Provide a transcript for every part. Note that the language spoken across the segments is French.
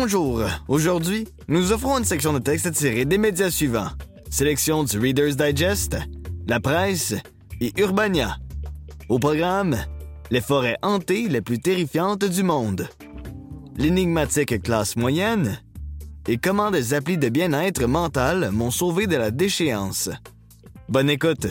Bonjour. Aujourd'hui, nous offrons une section de texte tirée des médias suivants. Sélection du Reader's Digest, La Presse et Urbania. Au programme, les forêts hantées les plus terrifiantes du monde. L'énigmatique classe moyenne et comment des applis de bien-être mental m'ont sauvé de la déchéance. Bonne écoute.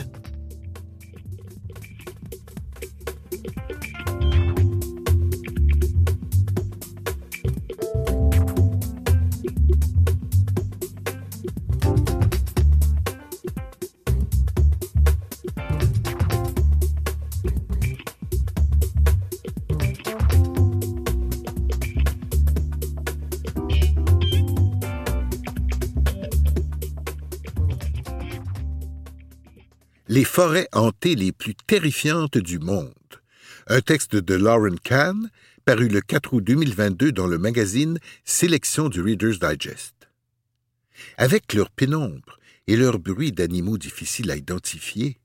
Les forêts hantées les plus terrifiantes du monde. Un texte de Lauren Kahn, paru le 4 août 2022 dans le magazine Sélection du Reader's Digest. Avec leur pénombre et leur bruit d'animaux difficiles à identifier,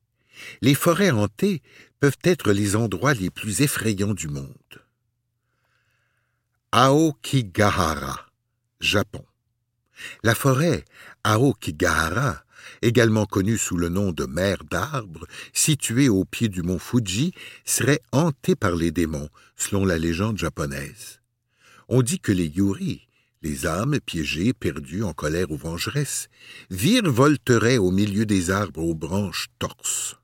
les forêts hantées peuvent être les endroits les plus effrayants du monde. Aokigahara, Japon. La forêt Aokigahara également connue sous le nom de mer d'arbres, située au pied du mont Fuji, serait hantée par les démons, selon la légende japonaise. On dit que les yuri, les âmes piégées, perdues, en colère ou vengeresses, virevolteraient au milieu des arbres aux branches torses.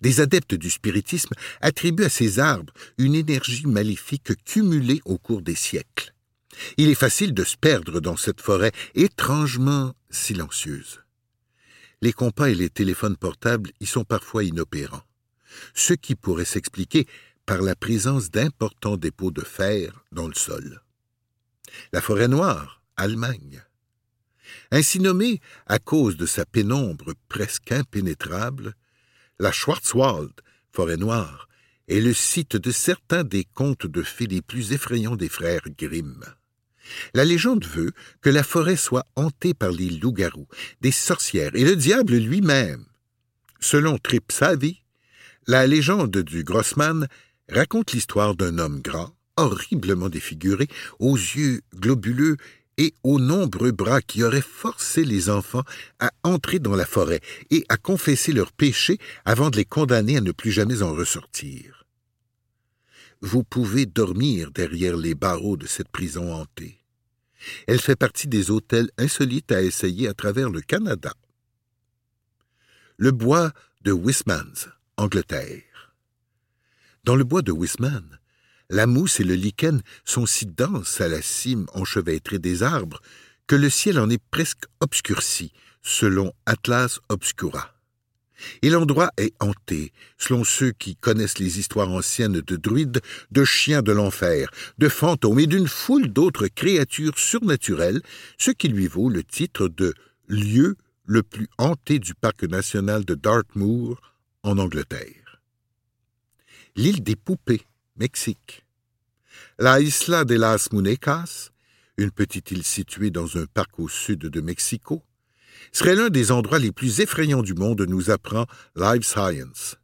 Des adeptes du spiritisme attribuent à ces arbres une énergie maléfique cumulée au cours des siècles. Il est facile de se perdre dans cette forêt étrangement silencieuse les compas et les téléphones portables y sont parfois inopérants, ce qui pourrait s'expliquer par la présence d'importants dépôts de fer dans le sol. La forêt noire, Allemagne. Ainsi nommée à cause de sa pénombre presque impénétrable, la Schwarzwald, forêt noire, est le site de certains des contes de fées les plus effrayants des frères Grimm. La légende veut que la forêt soit hantée par les loups-garous, des sorcières et le diable lui-même. Selon Trip Savvy, la légende du Grossman raconte l'histoire d'un homme grand, horriblement défiguré, aux yeux globuleux et aux nombreux bras qui auraient forcé les enfants à entrer dans la forêt et à confesser leurs péchés avant de les condamner à ne plus jamais en ressortir. Vous pouvez dormir derrière les barreaux de cette prison hantée. Elle fait partie des hôtels insolites à essayer à travers le Canada. Le bois de Wismans, Angleterre. Dans le bois de Wisman, la mousse et le lichen sont si denses à la cime enchevêtrée des arbres que le ciel en est presque obscurci, selon Atlas Obscura. Et l'endroit est hanté, selon ceux qui connaissent les histoires anciennes de druides, de chiens de l'enfer, de fantômes et d'une foule d'autres créatures surnaturelles, ce qui lui vaut le titre de lieu le plus hanté du parc national de Dartmoor, en Angleterre. L'île des Poupées, Mexique. La Isla de las Munecas, une petite île située dans un parc au sud de Mexico, serait l'un des endroits les plus effrayants du monde, nous apprend Live Science.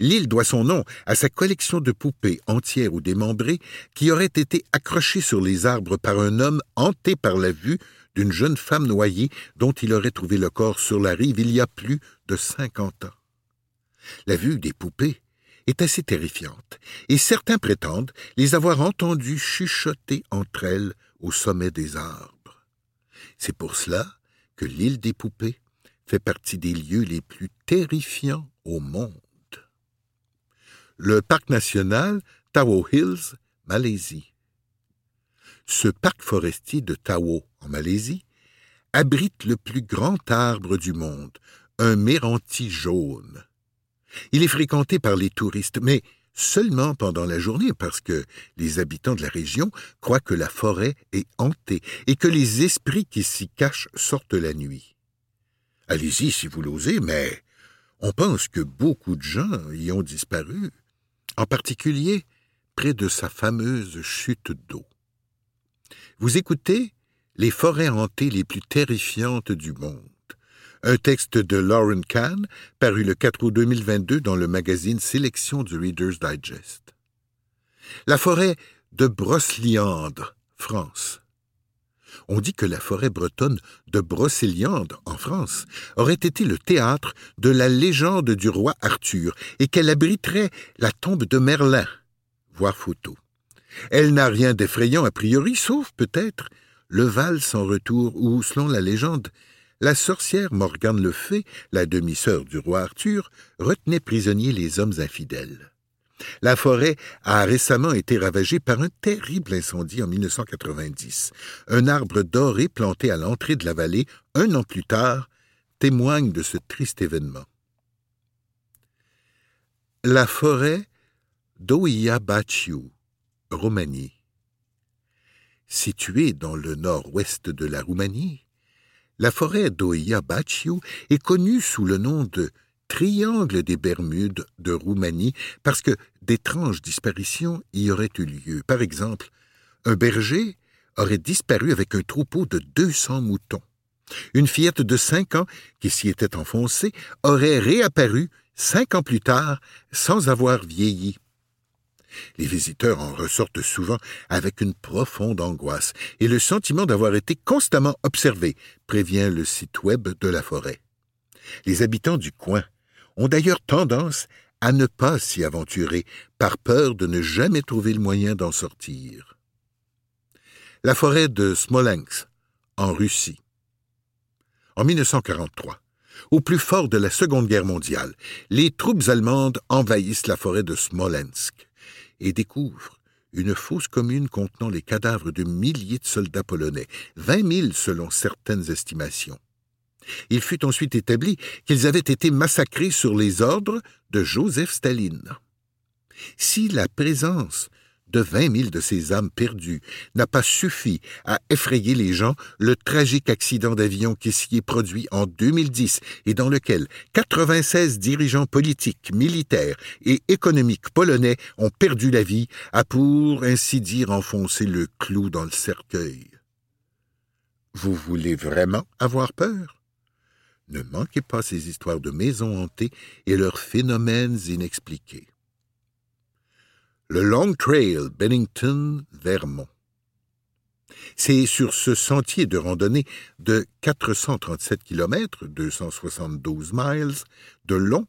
L'île doit son nom à sa collection de poupées entières ou démembrées qui auraient été accrochées sur les arbres par un homme hanté par la vue d'une jeune femme noyée dont il aurait trouvé le corps sur la rive il y a plus de cinquante ans. La vue des poupées est assez terrifiante, et certains prétendent les avoir entendues chuchoter entre elles au sommet des arbres. C'est pour cela l'île des poupées fait partie des lieux les plus terrifiants au monde. Le parc national Tao Hills, Malaisie. Ce parc forestier de Tao, en Malaisie, abrite le plus grand arbre du monde, un méranti jaune. Il est fréquenté par les touristes, mais seulement pendant la journée parce que les habitants de la région croient que la forêt est hantée et que les esprits qui s'y cachent sortent la nuit. Allez-y si vous l'osez, mais on pense que beaucoup de gens y ont disparu, en particulier près de sa fameuse chute d'eau. Vous écoutez les forêts hantées les plus terrifiantes du monde un texte de Lauren Kahn, paru le 4 août 2022 dans le magazine Sélection du Reader's Digest. La forêt de Brocéliande, France. On dit que la forêt bretonne de Brocéliande, en France, aurait été le théâtre de la légende du roi Arthur et qu'elle abriterait la tombe de Merlin. Voir photo. Elle n'a rien d'effrayant a priori, sauf peut-être le Val sans retour où, selon la légende, la sorcière Morgane le Fay, la demi-sœur du roi Arthur, retenait prisonniers les hommes infidèles. La forêt a récemment été ravagée par un terrible incendie en 1990. Un arbre doré planté à l'entrée de la vallée, un an plus tard, témoigne de ce triste événement. La forêt d'Oia Baciu, Roumanie. Située dans le nord-ouest de la Roumanie, la forêt d'Oia Baciu est connue sous le nom de triangle des Bermudes de Roumanie parce que d'étranges disparitions y auraient eu lieu. Par exemple, un berger aurait disparu avec un troupeau de 200 moutons. Une fillette de cinq ans, qui s'y était enfoncée, aurait réapparu cinq ans plus tard sans avoir vieilli. Les visiteurs en ressortent souvent avec une profonde angoisse et le sentiment d'avoir été constamment observés, prévient le site web de la forêt. Les habitants du coin ont d'ailleurs tendance à ne pas s'y aventurer par peur de ne jamais trouver le moyen d'en sortir. La forêt de Smolensk, en Russie. En 1943, au plus fort de la Seconde Guerre mondiale, les troupes allemandes envahissent la forêt de Smolensk et découvrent une fosse commune contenant les cadavres de milliers de soldats polonais, vingt mille selon certaines estimations. Il fut ensuite établi qu'ils avaient été massacrés sur les ordres de Joseph Staline. Si la présence de vingt mille de ces âmes perdues n'a pas suffi à effrayer les gens, le tragique accident d'avion qui s'y est produit en 2010 et dans lequel 96 dirigeants politiques, militaires et économiques polonais ont perdu la vie a pour ainsi dire enfoncé le clou dans le cercueil. Vous voulez vraiment avoir peur? Ne manquez pas ces histoires de maisons hantées et leurs phénomènes inexpliqués. Le Long Trail Bennington-Vermont. C'est sur ce sentier de randonnée de 437 km, 272 miles, de long,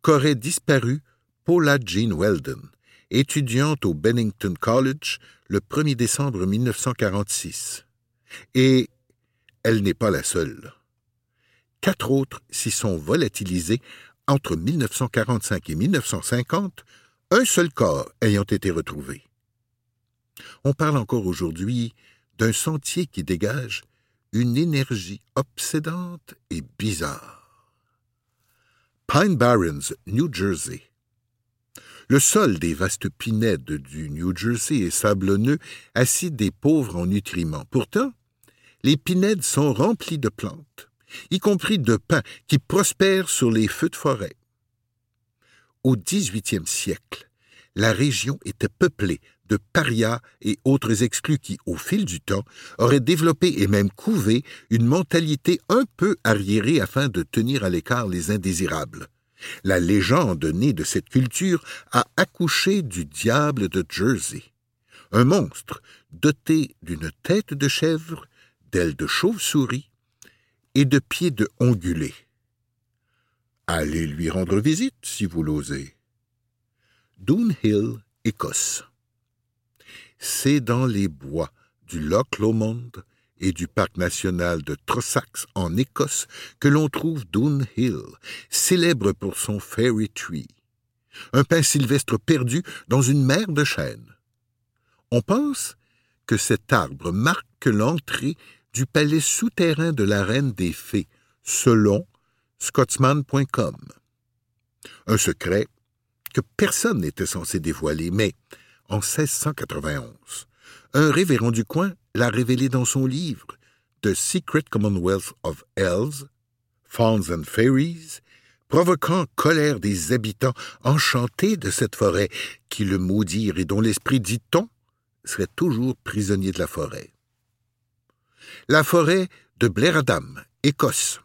qu'aurait disparu Paula Jean Weldon, étudiante au Bennington College le 1er décembre 1946. Et elle n'est pas la seule. Quatre autres s'y sont volatilisés entre 1945 et 1950, un seul corps ayant été retrouvé. On parle encore aujourd'hui d'un sentier qui dégage une énergie obsédante et bizarre. Pine Barrens, New Jersey. Le sol des vastes pinèdes du New Jersey est sablonneux, acide et pauvre en nutriments. Pourtant, les pinèdes sont remplies de plantes y compris de pins qui prospèrent sur les feux de forêt. Au XVIIIe siècle, la région était peuplée de parias et autres exclus qui, au fil du temps, auraient développé et même couvé une mentalité un peu arriérée afin de tenir à l'écart les indésirables. La légende née de cette culture a accouché du diable de Jersey, un monstre doté d'une tête de chèvre, d'ailes de chauve-souris, et de pieds de ongulé. Allez lui rendre visite si vous l'osez. Doonhill, Écosse. C'est dans les bois du Loch Lomond et du parc national de Trossachs en Écosse que l'on trouve Doonhill, célèbre pour son fairy tree, un pin sylvestre perdu dans une mer de chênes. On pense que cet arbre marque l'entrée du palais souterrain de la reine des fées, selon scotsman.com. Un secret que personne n'était censé dévoiler, mais en 1691, un révérend du coin l'a révélé dans son livre The Secret Commonwealth of Elves, Fauns and Fairies, provoquant colère des habitants enchantés de cette forêt qui le maudirent et dont l'esprit, dit-on, serait toujours prisonnier de la forêt. La forêt de Blair-Adam, Écosse.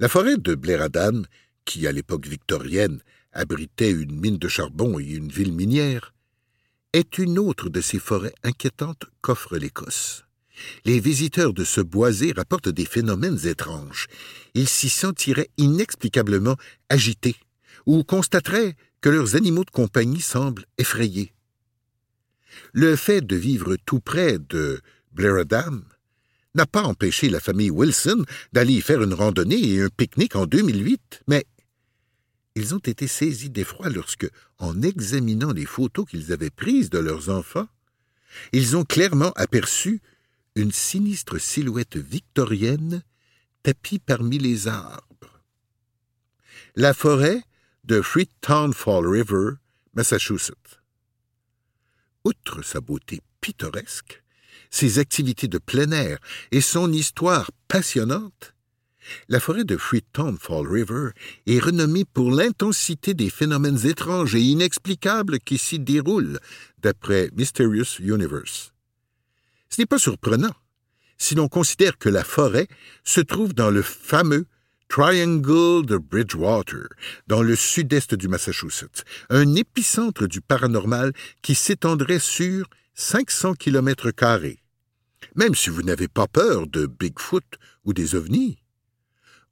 La forêt de Blair-Adam, qui à l'époque victorienne abritait une mine de charbon et une ville minière, est une autre de ces forêts inquiétantes qu'offre l'Écosse. Les visiteurs de ce boisé rapportent des phénomènes étranges. Ils s'y sentiraient inexplicablement agités ou constateraient que leurs animaux de compagnie semblent effrayés. Le fait de vivre tout près de Blaradam n'a pas empêché la famille Wilson d'aller y faire une randonnée et un pique-nique en 2008, mais ils ont été saisis d'effroi lorsque, en examinant les photos qu'ils avaient prises de leurs enfants, ils ont clairement aperçu une sinistre silhouette victorienne tapie parmi les arbres. La forêt de Freetown Fall River, Massachusetts. Outre sa beauté pittoresque, ses activités de plein air et son histoire passionnante, la forêt de Freetown Fall River est renommée pour l'intensité des phénomènes étranges et inexplicables qui s'y déroulent, d'après Mysterious Universe. Ce n'est pas surprenant si l'on considère que la forêt se trouve dans le fameux Triangle de Bridgewater, dans le sud-est du Massachusetts, un épicentre du paranormal qui s'étendrait sur 500 kilomètres carrés. Même si vous n'avez pas peur de Bigfoot ou des ovnis,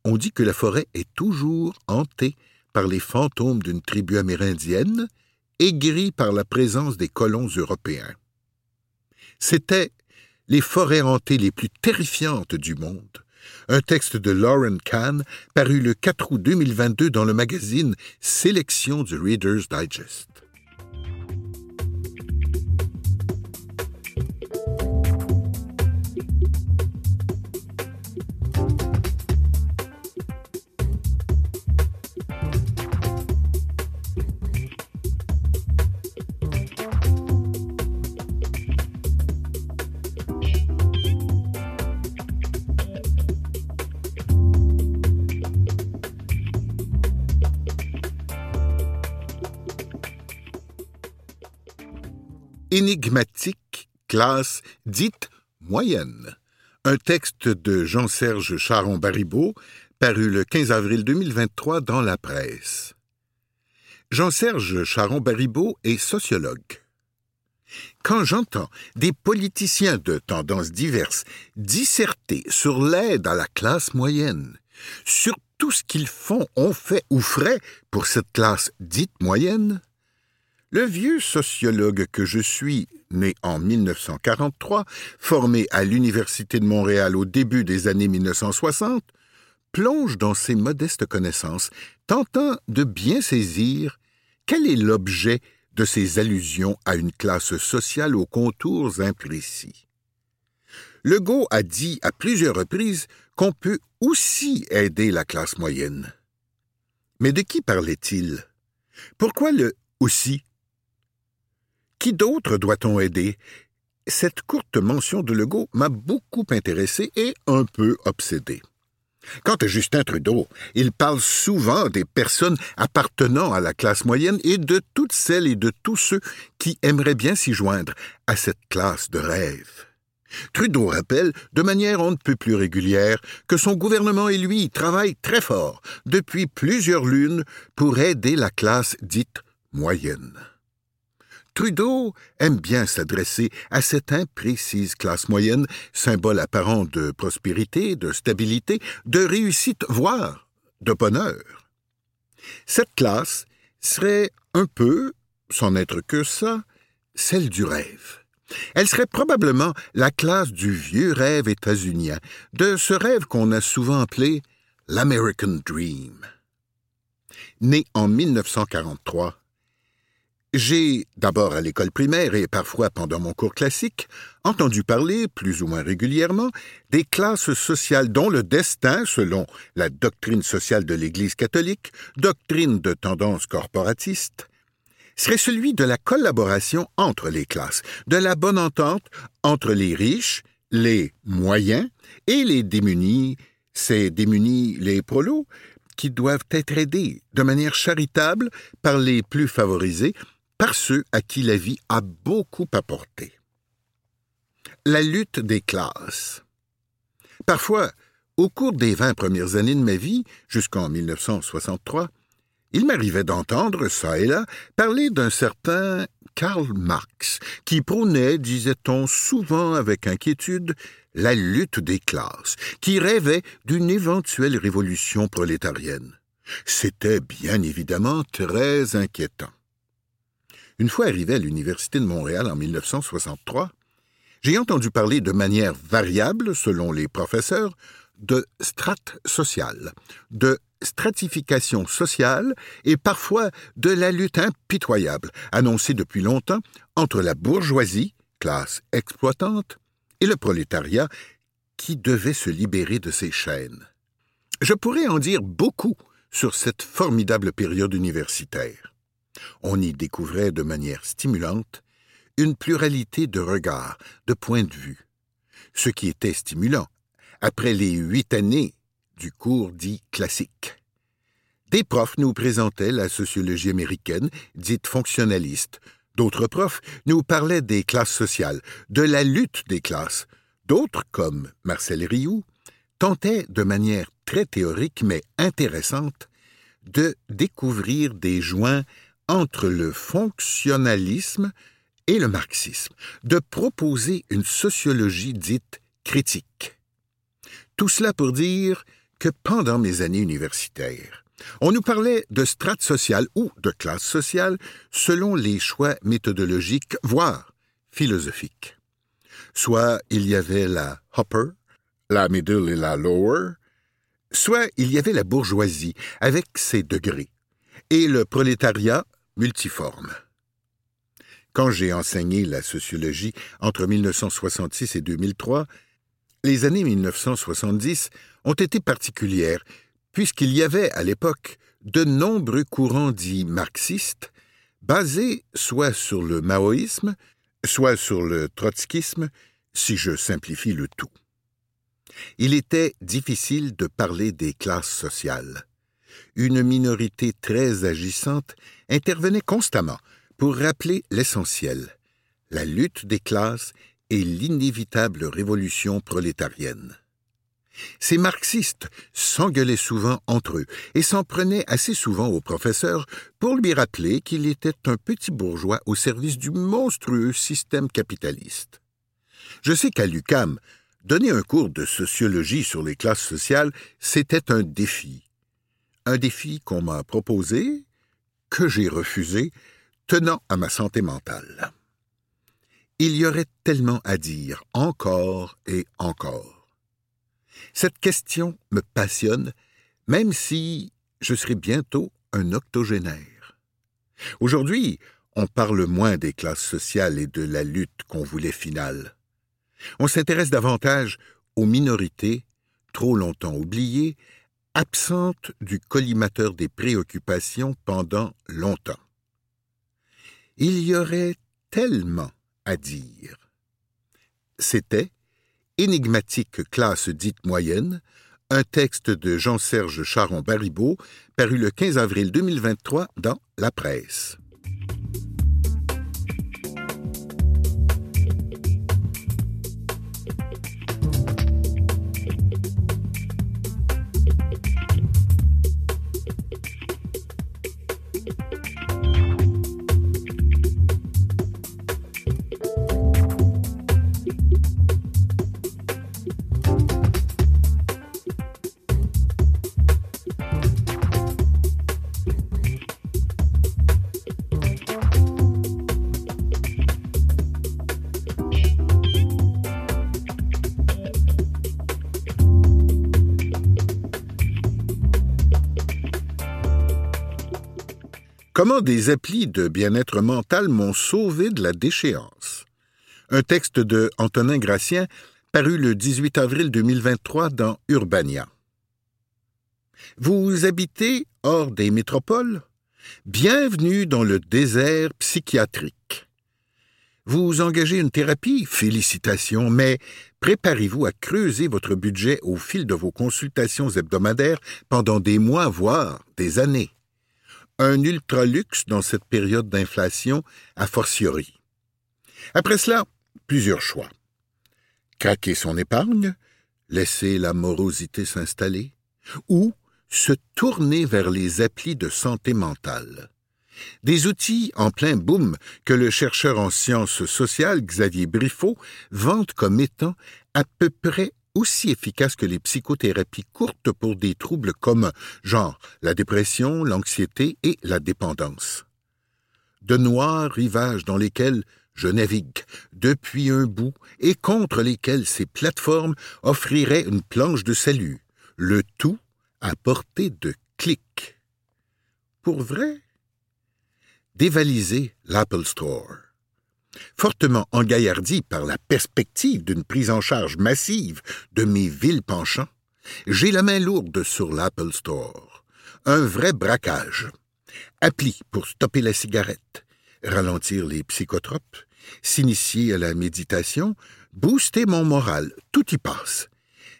on dit que la forêt est toujours hantée par les fantômes d'une tribu amérindienne, aigrie par la présence des colons européens. C'était les forêts hantées les plus terrifiantes du monde, un texte de Lauren Kahn paru le 4 août 2022 dans le magazine Sélection du Reader's Digest. Énigmatique classe dite moyenne. Un texte de Jean-Serge Charon-Baribeau, paru le 15 avril 2023 dans la presse. Jean-Serge Charon-Baribeau est sociologue. Quand j'entends des politiciens de tendances diverses disserter sur l'aide à la classe moyenne, sur tout ce qu'ils font, ont fait ou feraient pour cette classe dite moyenne, le vieux sociologue que je suis, né en 1943, formé à l'Université de Montréal au début des années 1960, plonge dans ses modestes connaissances, tentant de bien saisir quel est l'objet de ces allusions à une classe sociale aux contours imprécis. Legault a dit à plusieurs reprises qu'on peut aussi aider la classe moyenne. Mais de qui parlait-il? Pourquoi le aussi qui d'autre doit-on aider? Cette courte mention de Legault m'a beaucoup intéressé et un peu obsédé. Quant à Justin Trudeau, il parle souvent des personnes appartenant à la classe moyenne et de toutes celles et de tous ceux qui aimeraient bien s'y joindre à cette classe de rêve. Trudeau rappelle, de manière on ne peut plus régulière, que son gouvernement et lui travaillent très fort, depuis plusieurs lunes, pour aider la classe dite moyenne. Trudeau aime bien s'adresser à cette imprécise classe moyenne, symbole apparent de prospérité, de stabilité, de réussite, voire de bonheur. Cette classe serait un peu, sans n'être que ça, celle du rêve. Elle serait probablement la classe du vieux rêve états-unien, de ce rêve qu'on a souvent appelé l'American Dream. Né en 1943, j'ai, d'abord à l'école primaire et parfois pendant mon cours classique, entendu parler, plus ou moins régulièrement, des classes sociales dont le destin, selon la doctrine sociale de l'Église catholique, doctrine de tendance corporatiste, serait celui de la collaboration entre les classes, de la bonne entente entre les riches, les moyens et les démunis, ces démunis les prolos, qui doivent être aidés de manière charitable par les plus favorisés par ceux à qui la vie a beaucoup apporté. La lutte des classes. Parfois, au cours des vingt premières années de ma vie, jusqu'en 1963, il m'arrivait d'entendre, ça et là, parler d'un certain Karl Marx, qui prônait, disait-on souvent avec inquiétude, la lutte des classes, qui rêvait d'une éventuelle révolution prolétarienne. C'était bien évidemment très inquiétant. Une fois arrivé à l'Université de Montréal en 1963, j'ai entendu parler de manière variable, selon les professeurs, de strates sociales, de stratification sociale et parfois de la lutte impitoyable, annoncée depuis longtemps, entre la bourgeoisie, classe exploitante, et le prolétariat, qui devait se libérer de ses chaînes. Je pourrais en dire beaucoup sur cette formidable période universitaire. On y découvrait de manière stimulante une pluralité de regards, de points de vue. Ce qui était stimulant, après les huit années du cours dit classique. Des profs nous présentaient la sociologie américaine, dite fonctionnaliste. D'autres profs nous parlaient des classes sociales, de la lutte des classes. D'autres, comme Marcel Rioux, tentaient de manière très théorique mais intéressante de découvrir des joints entre le fonctionnalisme et le marxisme, de proposer une sociologie dite critique. Tout cela pour dire que pendant mes années universitaires, on nous parlait de strates sociales ou de classes sociales selon les choix méthodologiques, voire philosophiques. Soit il y avait la upper, la middle et la lower, soit il y avait la bourgeoisie avec ses degrés, et le prolétariat multiforme. Quand j'ai enseigné la sociologie entre 1966 et 2003, les années 1970 ont été particulières, puisqu'il y avait à l'époque de nombreux courants dits marxistes, basés soit sur le maoïsme, soit sur le trotskisme, si je simplifie le tout. Il était difficile de parler des classes sociales. Une minorité très agissante intervenait constamment pour rappeler l'essentiel, la lutte des classes et l'inévitable révolution prolétarienne. Ces marxistes s'engueulaient souvent entre eux et s'en prenaient assez souvent au professeur pour lui rappeler qu'il était un petit bourgeois au service du monstrueux système capitaliste. Je sais qu'à l'UCAM, donner un cours de sociologie sur les classes sociales, c'était un défi. Un défi qu'on m'a proposé, que j'ai refusé, tenant à ma santé mentale. Il y aurait tellement à dire, encore et encore. Cette question me passionne, même si je serai bientôt un octogénaire. Aujourd'hui, on parle moins des classes sociales et de la lutte qu'on voulait finale. On s'intéresse davantage aux minorités, trop longtemps oubliées, absentes du collimateur des préoccupations pendant longtemps. Il y aurait tellement à dire. C'était Énigmatique classe dite moyenne, un texte de Jean-Serge Charon-Baribeau, paru le 15 avril 2023 dans La Presse. Comment des applis de bien-être mental m'ont sauvé de la déchéance? Un texte de Antonin Gratien paru le 18 avril 2023 dans Urbania. Vous habitez hors des métropoles? Bienvenue dans le désert psychiatrique. Vous engagez une thérapie? Félicitations, mais préparez-vous à creuser votre budget au fil de vos consultations hebdomadaires pendant des mois, voire des années un ultra-luxe dans cette période d'inflation a fortiori. Après cela, plusieurs choix. Craquer son épargne, laisser la morosité s'installer, ou se tourner vers les applis de santé mentale. Des outils en plein boom que le chercheur en sciences sociales Xavier Briffaut vante comme étant à peu près aussi efficaces que les psychothérapies courtes pour des troubles communs, genre la dépression, l'anxiété et la dépendance. De noirs rivages dans lesquels je navigue depuis un bout et contre lesquels ces plateformes offriraient une planche de salut, le tout à portée de clic. Pour vrai? Dévaliser l'Apple Store. Fortement engaillardi par la perspective d'une prise en charge massive de mes villes penchants, j'ai la main lourde sur l'Apple Store. Un vrai braquage. Appli pour stopper la cigarette, ralentir les psychotropes, s'initier à la méditation, booster mon moral, tout y passe.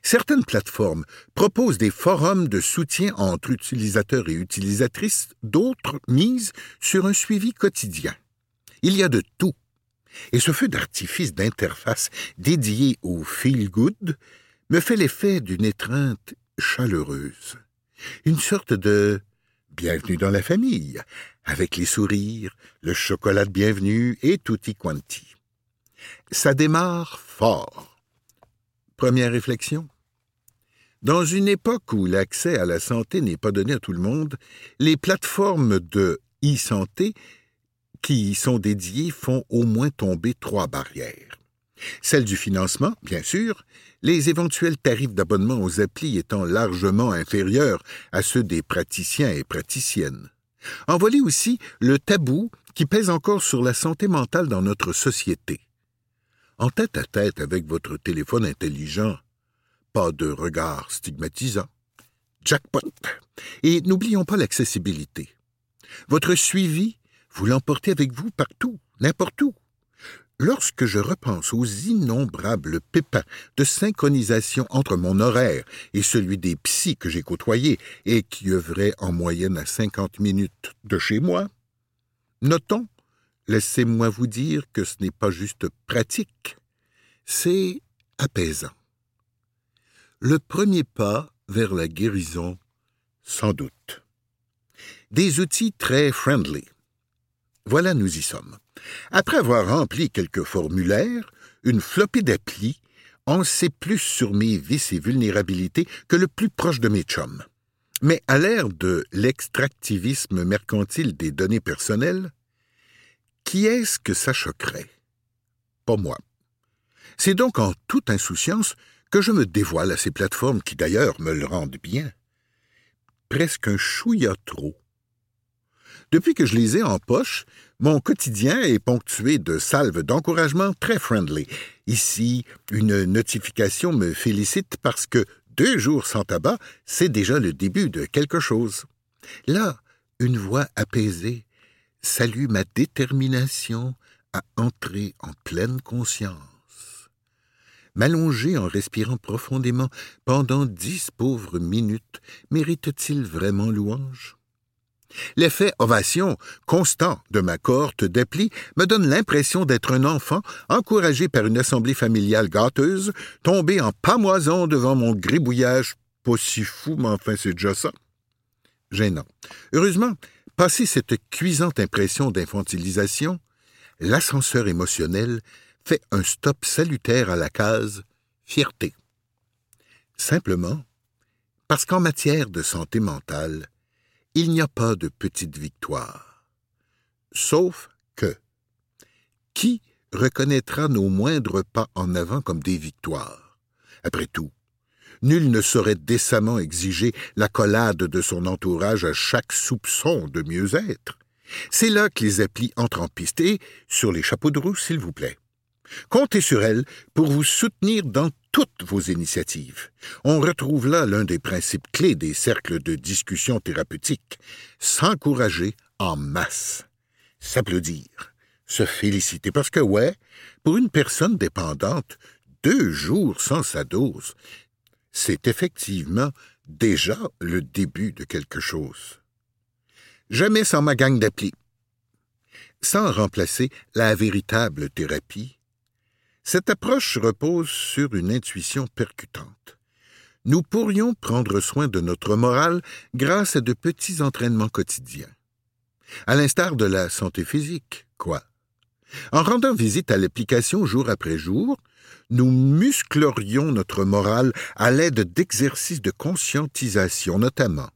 Certaines plateformes proposent des forums de soutien entre utilisateurs et utilisatrices, d'autres misent sur un suivi quotidien. Il y a de tout. Et ce feu d'artifice d'interface dédié au feel good me fait l'effet d'une étreinte chaleureuse. Une sorte de bienvenue dans la famille, avec les sourires, le chocolat de bienvenue et tutti quanti. Ça démarre fort. Première réflexion. Dans une époque où l'accès à la santé n'est pas donné à tout le monde, les plateformes de e-santé qui y sont dédiées font au moins tomber trois barrières. Celle du financement, bien sûr, les éventuels tarifs d'abonnement aux applis étant largement inférieurs à ceux des praticiens et praticiennes. En voilà aussi le tabou qui pèse encore sur la santé mentale dans notre société. En tête à tête avec votre téléphone intelligent, pas de regard stigmatisant. Jackpot. Et n'oublions pas l'accessibilité. Votre suivi, vous l'emportez avec vous partout, n'importe où. Lorsque je repense aux innombrables pépins de synchronisation entre mon horaire et celui des psys que j'ai côtoyés et qui œuvraient en moyenne à cinquante minutes de chez moi, notons, laissez-moi vous dire que ce n'est pas juste pratique, c'est apaisant. Le premier pas vers la guérison, sans doute. Des outils très friendly. Voilà, nous y sommes. Après avoir rempli quelques formulaires, une flopée d'applis, on sait plus sur mes vices et vulnérabilités que le plus proche de mes chums. Mais à l'ère de l'extractivisme mercantile des données personnelles, qui est-ce que ça choquerait? Pas moi. C'est donc en toute insouciance que je me dévoile à ces plateformes qui d'ailleurs me le rendent bien. Presque un chouïa trop. Depuis que je les ai en poche, mon quotidien est ponctué de salves d'encouragement très friendly. Ici, une notification me félicite parce que deux jours sans tabac, c'est déjà le début de quelque chose. Là, une voix apaisée salue ma détermination à entrer en pleine conscience. M'allonger en respirant profondément pendant dix pauvres minutes mérite-t-il vraiment louange? L'effet ovation constant de ma cohorte d'appli me donne l'impression d'être un enfant encouragé par une assemblée familiale gâteuse, tombé en pamoison devant mon gribouillage pas si fou, mais enfin c'est déjà ça. Gênant. Heureusement, passé cette cuisante impression d'infantilisation, l'ascenseur émotionnel fait un stop salutaire à la case fierté. Simplement parce qu'en matière de santé mentale, il n'y a pas de petite victoire. Sauf que qui reconnaîtra nos moindres pas en avant comme des victoires? Après tout, nul ne saurait décemment exiger la collade de son entourage à chaque soupçon de mieux-être. C'est là que les applis entrent en piste et sur les chapeaux de roue, s'il vous plaît. Comptez sur elles pour vous soutenir dans toutes vos initiatives. On retrouve là l'un des principes clés des cercles de discussion thérapeutique. S'encourager en masse. S'applaudir. Se féliciter. Parce que, ouais, pour une personne dépendante, deux jours sans sa dose, c'est effectivement déjà le début de quelque chose. Jamais sans ma gang d'appli. Sans remplacer la véritable thérapie, cette approche repose sur une intuition percutante. Nous pourrions prendre soin de notre morale grâce à de petits entraînements quotidiens. À l'instar de la santé physique, quoi? En rendant visite à l'application jour après jour, nous musclerions notre morale à l'aide d'exercices de conscientisation notamment.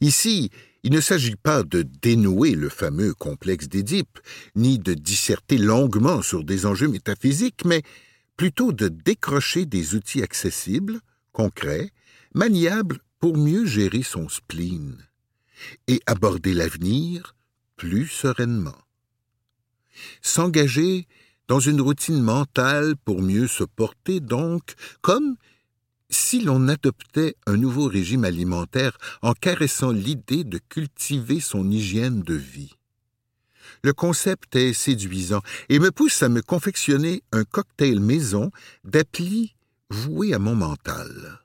Ici, il ne s'agit pas de dénouer le fameux complexe d'Édipe, ni de disserter longuement sur des enjeux métaphysiques, mais plutôt de décrocher des outils accessibles, concrets, maniables pour mieux gérer son spleen et aborder l'avenir plus sereinement. S'engager dans une routine mentale pour mieux se porter donc, comme si l'on adoptait un nouveau régime alimentaire en caressant l'idée de cultiver son hygiène de vie. Le concept est séduisant et me pousse à me confectionner un cocktail maison d'applis voués à mon mental.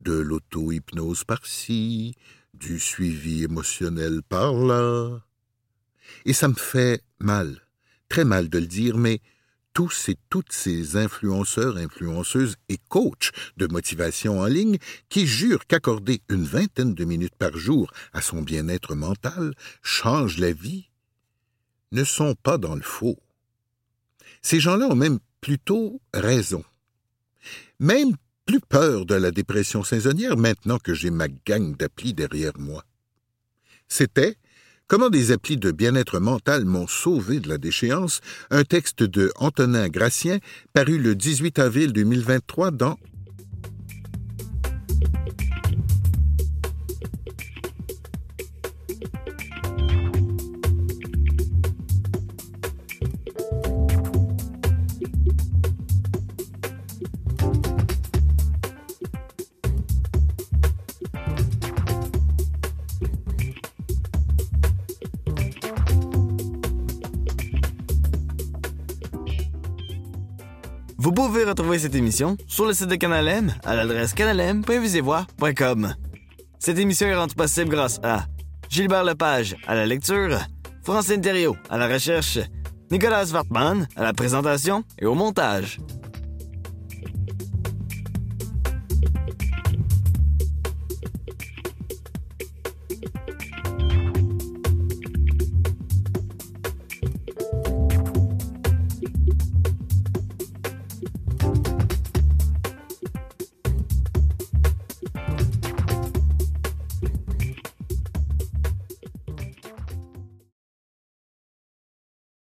De l'auto-hypnose par-ci, du suivi émotionnel par-là. Et ça me fait mal, très mal de le dire, mais tous et toutes ces influenceurs, influenceuses et coachs de motivation en ligne qui jurent qu'accorder une vingtaine de minutes par jour à son bien-être mental change la vie, ne sont pas dans le faux. Ces gens-là ont même plutôt raison. Même plus peur de la dépression saisonnière maintenant que j'ai ma gang d'applis derrière moi. C'était Comment des applis de bien-être mental m'ont sauvé de la déchéance, un texte de Antonin Gracien paru le 18 avril 2023 dans Vous pouvez retrouver cette émission sur le site de Canal M à l'adresse canalem.visivoix.com. Cette émission est rendue possible grâce à Gilbert Lepage à la lecture, Francine Thériault à la recherche, Nicolas Wartman à la présentation et au montage.